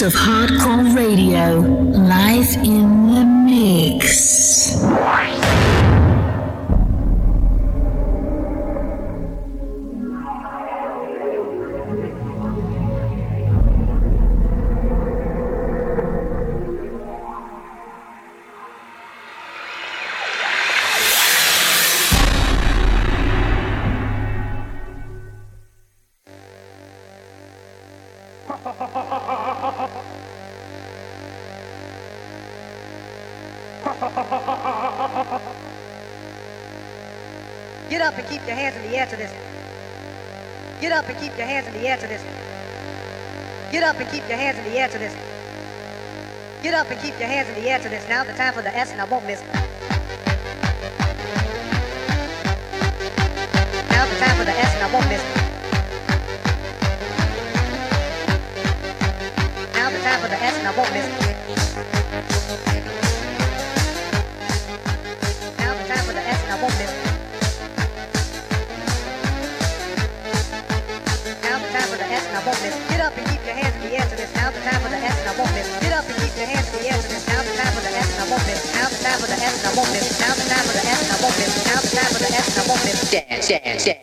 Of Hardcore Radio, live in the mix. The time for the S and I won't miss. Now the time for the S and I won't miss. Now the time for the S and I won't miss. Now the time for the S and I won't miss. Now the time for the S and I won't miss. Get up and keep your hands in the air to this. Now the time for the S and I won't miss. Get up and keep your hands in the air to this. Now the time for the S and I won't miss. Now the time for the S and I won't miss. Now the time for the S and I won't miss. Now the time for the S and I won't miss. Dance, dance, dance.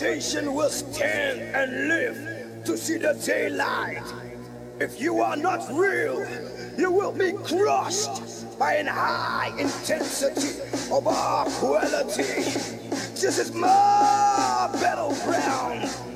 Will stand and live to see the daylight. If you are not real, you will be crushed by an high intensity of our quality. This is my battleground.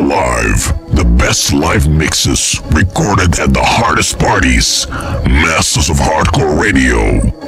Live the best live mixes recorded at the hardest parties. Masters of Hardcore Radio.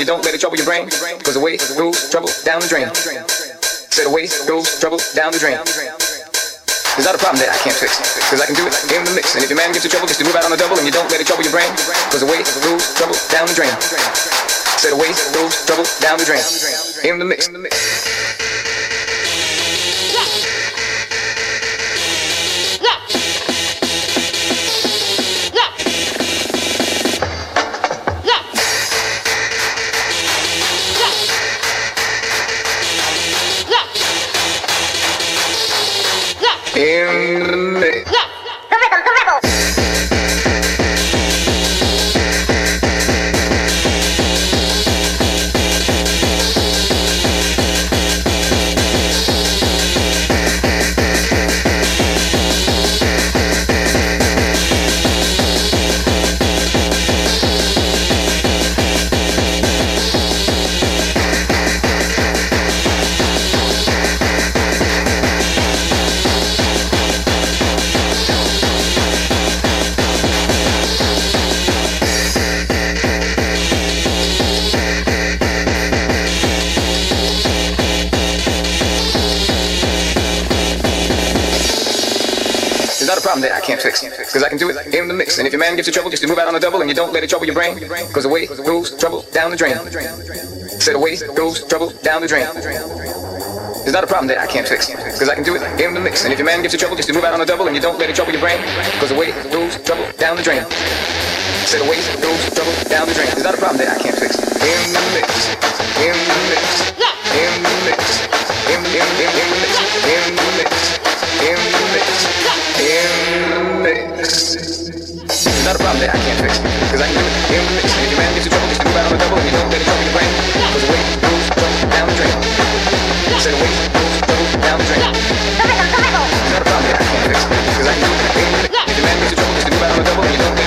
You don't let it trouble your brain. Cause away goes trouble down the drain. Said away goes trouble down the drain. There's not a problem that I can't fix. Cause I can do it in the mix. And if your man gets you trouble, just to move out on the double and you don't let it trouble your brain. Cause away goes trouble down the drain. Said away goes trouble down the drain. In the mix. In can't fix. It. Cause I can do it in the mix. And if your man gives you trouble, just move out on the double and you don't let it trouble your brain. Cause away goes trouble down the drain. Said away goes trouble down the drain. There's not a problem that I can't fix. Cause I can do it in the mix. And if your man gives you trouble, just move out on the double and you don't let it trouble your brain. Cause away goes trouble down the drain. Said away goes trouble down the drain. There's not a problem that I can't fix. In the mix. In the mix. In the mix. In, in, in, in the mix. In the mix. In the mix. In the mix. Not a problem that I can't fix. Cause I can do it in the mix. If your man gives you trouble, to move out on a double and you don't let it trouble your brain. Cause away goes trouble down the drain. Said away goes trouble down the drain. Not a problem that I can't fix. Cause I can do it in the mix. If your man gives you trouble, to move out on a double and you don't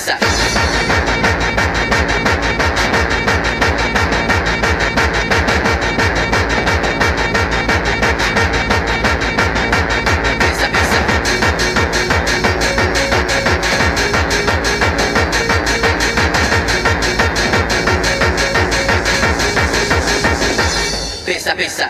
coisa. pensa, pensa.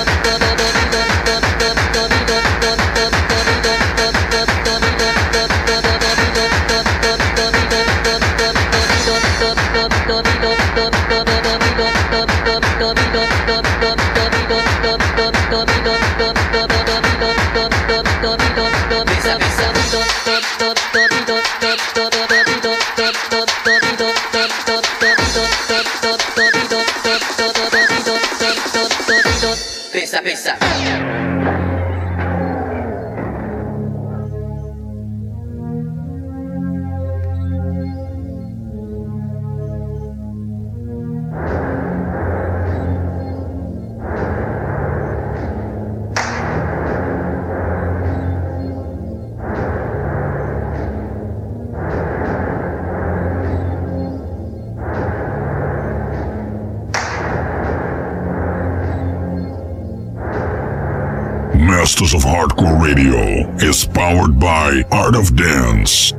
Pesa, pesa. Radio is powered by Art of Dance.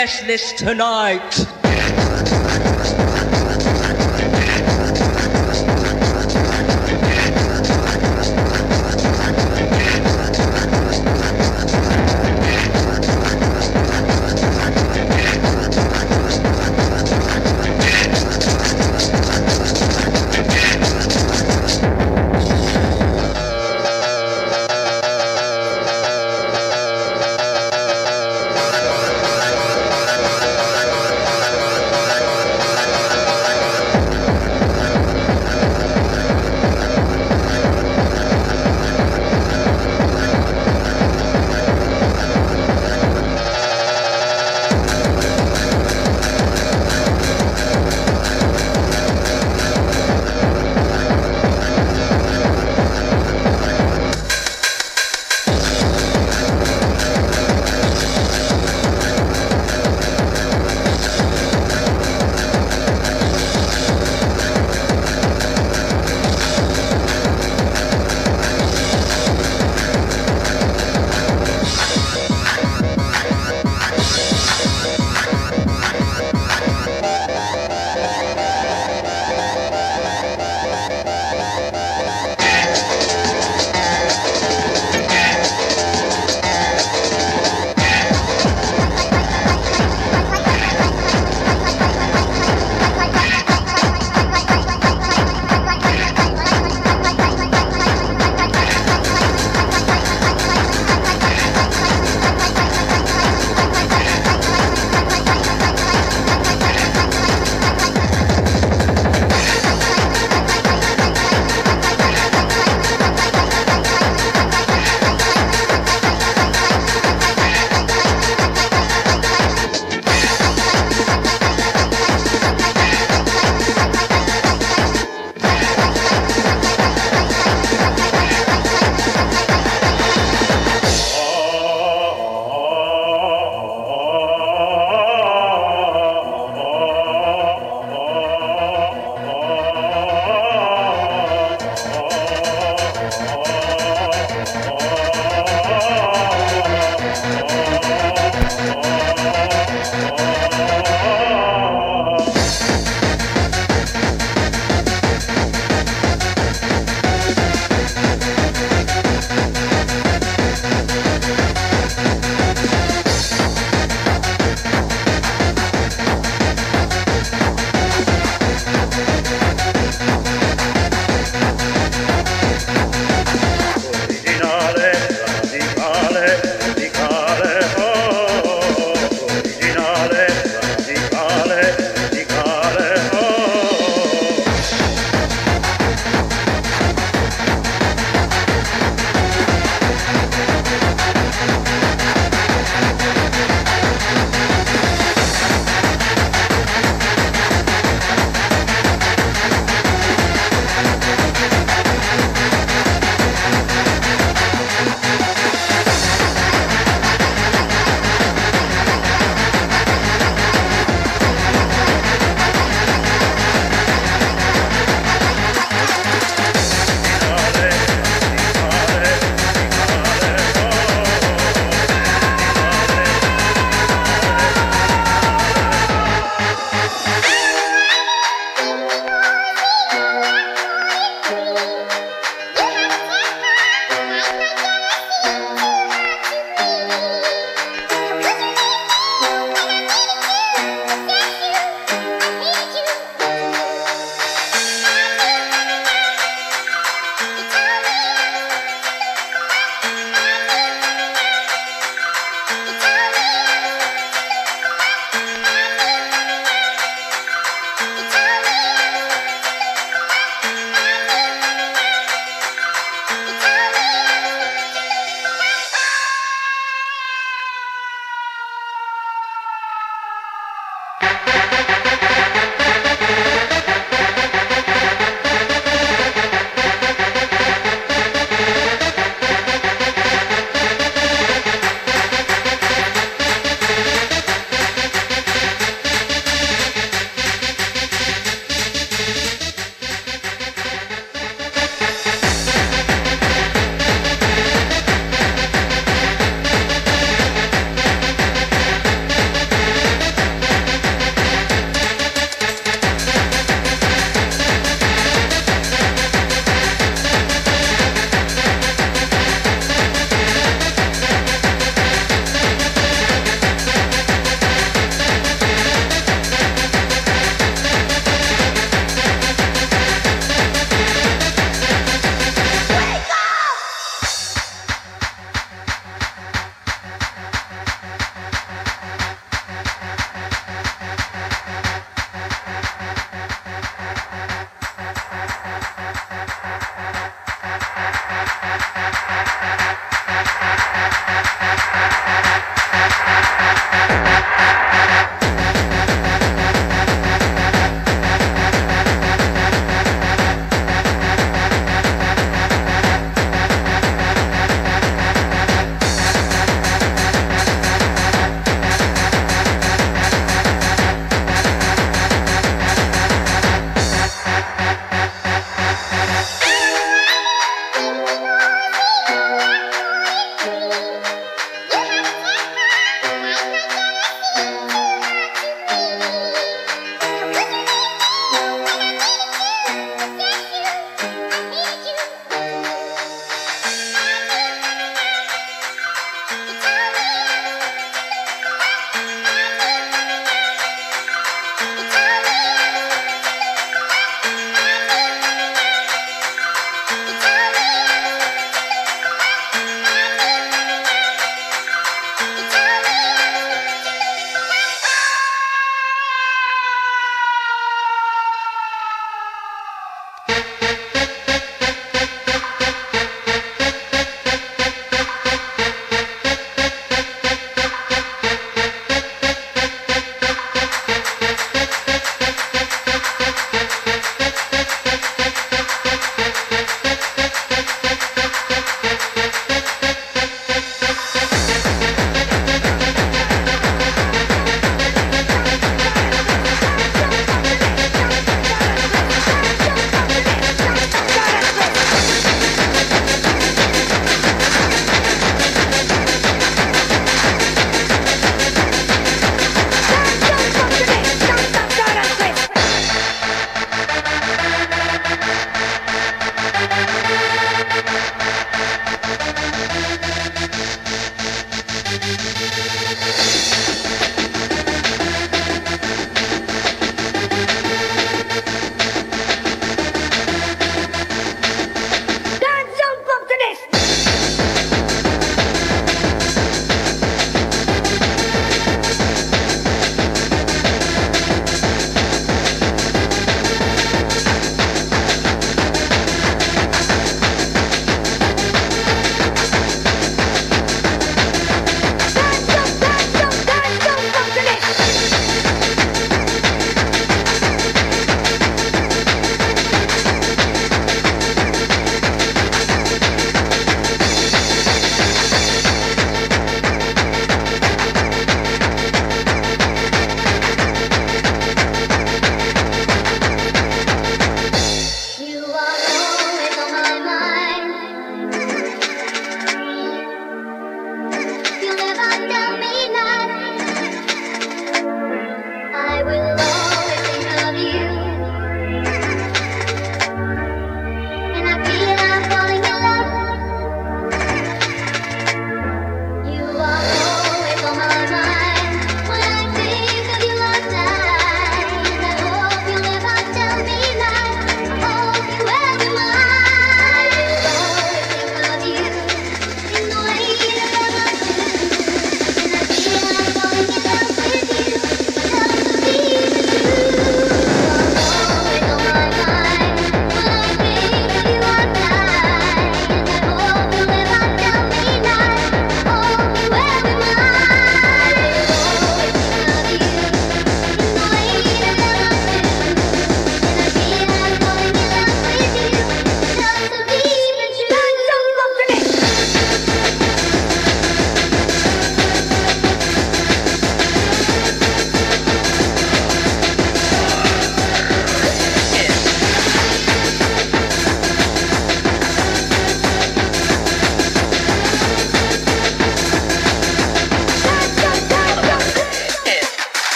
No guest list tonight.